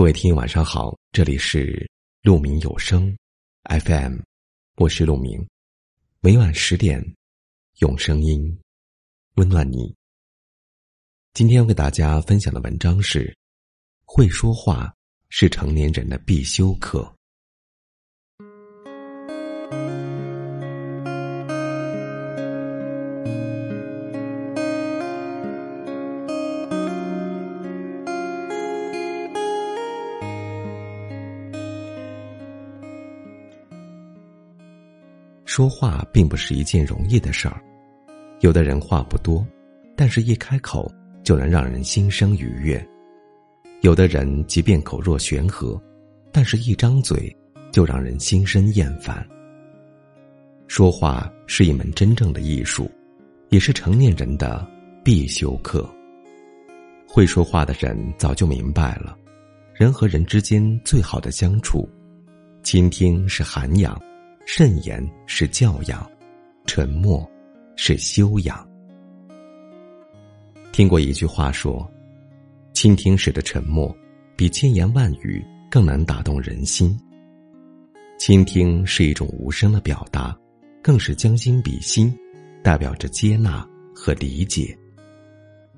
各位听友晚上好，这里是鹿鸣有声 FM，我是鹿鸣，每晚十点用声音温暖你。今天要给大家分享的文章是：会说话是成年人的必修课。说话并不是一件容易的事儿，有的人话不多，但是一开口就能让人心生愉悦；有的人即便口若悬河，但是一张嘴就让人心生厌烦。说话是一门真正的艺术，也是成年人的必修课。会说话的人早就明白了，人和人之间最好的相处，倾听是涵养。慎言是教养，沉默是修养。听过一句话说：“倾听时的沉默，比千言万语更能打动人心。”倾听是一种无声的表达，更是将心比心，代表着接纳和理解。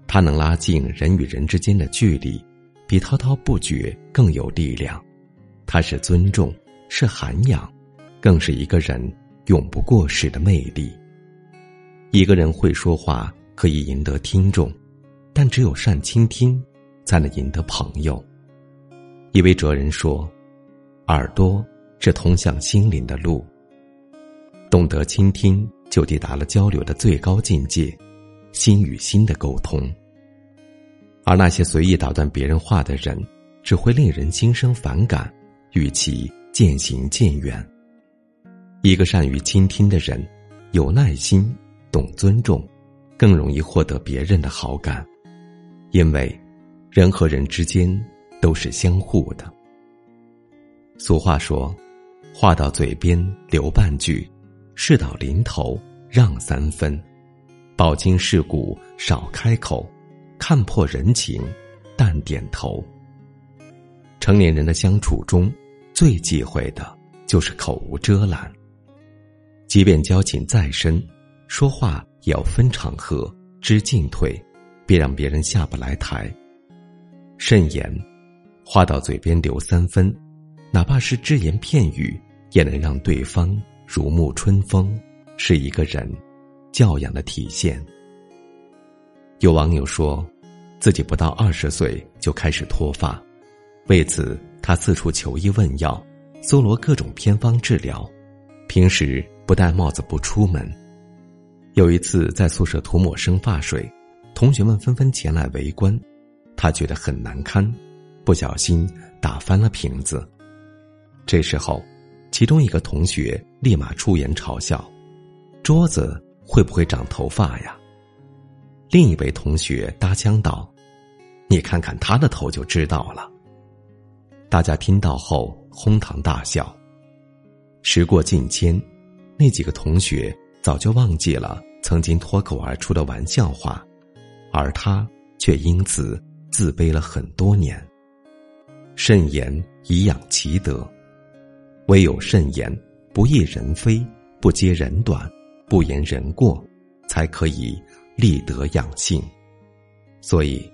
它能拉近人与人之间的距离，比滔滔不绝更有力量。它是尊重，是涵养。更是一个人永不过时的魅力。一个人会说话可以赢得听众，但只有善倾听，才能赢得朋友。一位哲人说：“耳朵是通向心灵的路。”懂得倾听，就抵达了交流的最高境界，心与心的沟通。而那些随意打断别人话的人，只会令人心生反感，与其渐行渐远。一个善于倾听的人，有耐心，懂尊重，更容易获得别人的好感。因为，人和人之间都是相互的。俗话说：“话到嘴边留半句，事到临头让三分。饱经世故少开口，看破人情淡点头。”成年人的相处中，最忌讳的就是口无遮拦。即便交情再深，说话也要分场合、知进退，别让别人下不来台。慎言，话到嘴边留三分，哪怕是只言片语，也能让对方如沐春风，是一个人教养的体现。有网友说，自己不到二十岁就开始脱发，为此他四处求医问药，搜罗各种偏方治疗，平时。不戴帽子不出门。有一次在宿舍涂抹生发水，同学们纷纷前来围观，他觉得很难堪，不小心打翻了瓶子。这时候，其中一个同学立马出言嘲笑：“桌子会不会长头发呀？”另一位同学搭腔道：“你看看他的头就知道了。”大家听到后哄堂大笑。时过境迁。那几个同学早就忘记了曾经脱口而出的玩笑话，而他却因此自卑了很多年。慎言以养其德，唯有慎言，不议人非，不揭人短，不言人过，才可以立德养性。所以，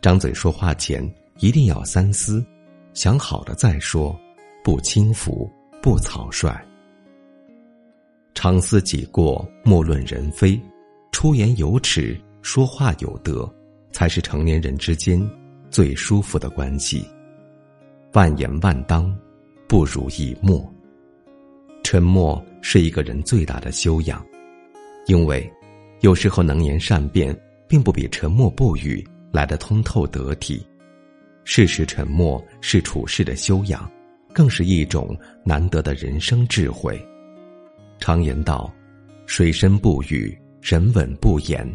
张嘴说话前一定要三思，想好了再说，不轻浮，不草率。常思己过，莫论人非。出言有尺，说话有德，才是成年人之间最舒服的关系。万言万当，不如一默。沉默是一个人最大的修养，因为有时候能言善辩，并不比沉默不语来的通透得体。事实沉默是处事的修养，更是一种难得的人生智慧。常言道：“水深不语，人稳不言。”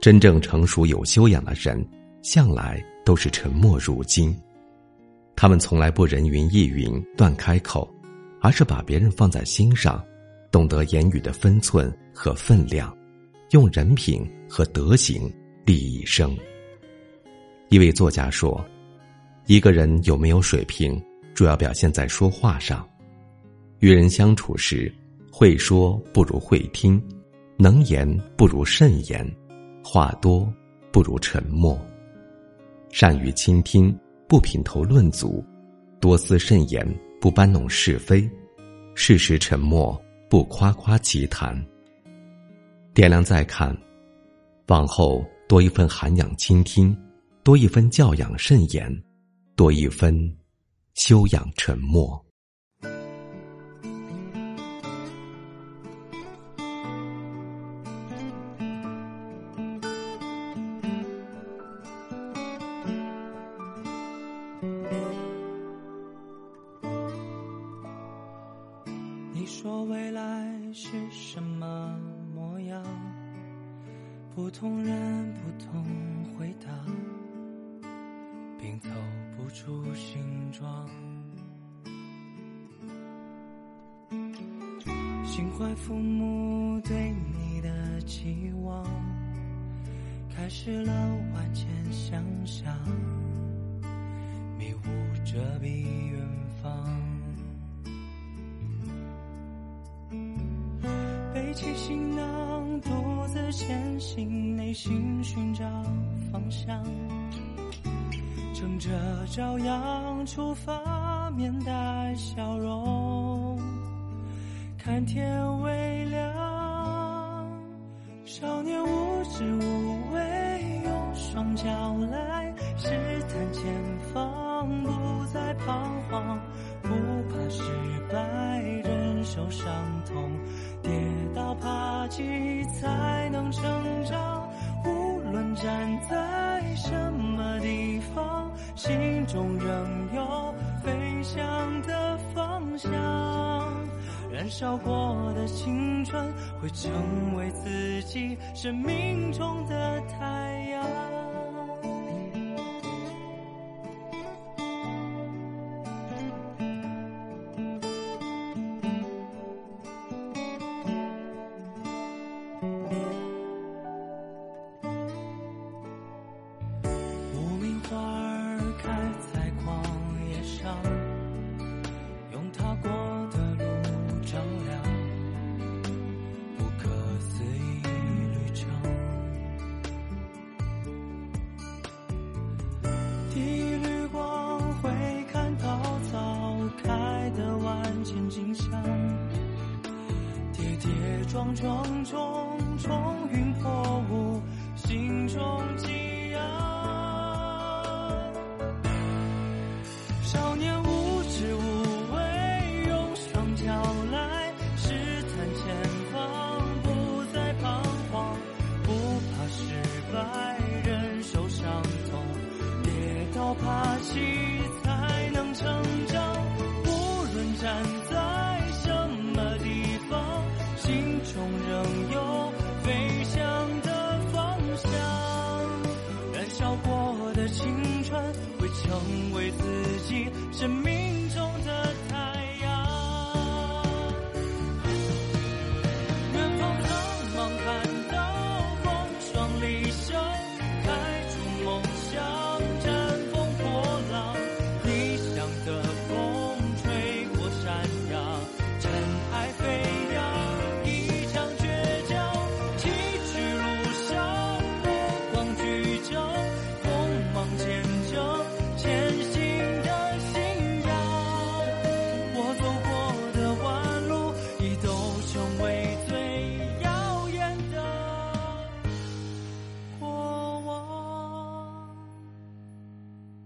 真正成熟有修养的人，向来都是沉默如金。他们从来不人云亦云、乱开口，而是把别人放在心上，懂得言语的分寸和分量，用人品和德行立一生。一位作家说：“一个人有没有水平，主要表现在说话上。与人相处时，会说不如会听，能言不如慎言，话多不如沉默。善于倾听，不品头论足；多思慎言，不搬弄是非；适时沉默，不夸夸其谈。点亮再看，往后多一份涵养倾听，多一分教养慎言，多一分修养沉默。不同人不同回答，并凑不出形状。心怀父母对你的期望，开始了万千想象，迷雾遮蔽远方。背起行囊，独自前行，内心寻找方向。乘着朝阳出发，面带笑容，看天微亮。少年无知无畏，用双脚来试探前方，不再彷徨，不怕失败，忍受伤。爬起才能成长，无论站在什么地方，心中仍有飞翔的方向。燃烧过的青春，会成为自己生命中的太阳。一缕光会看到早开的万千景象，跌跌撞撞中冲云破雾，心中激扬。少年。情。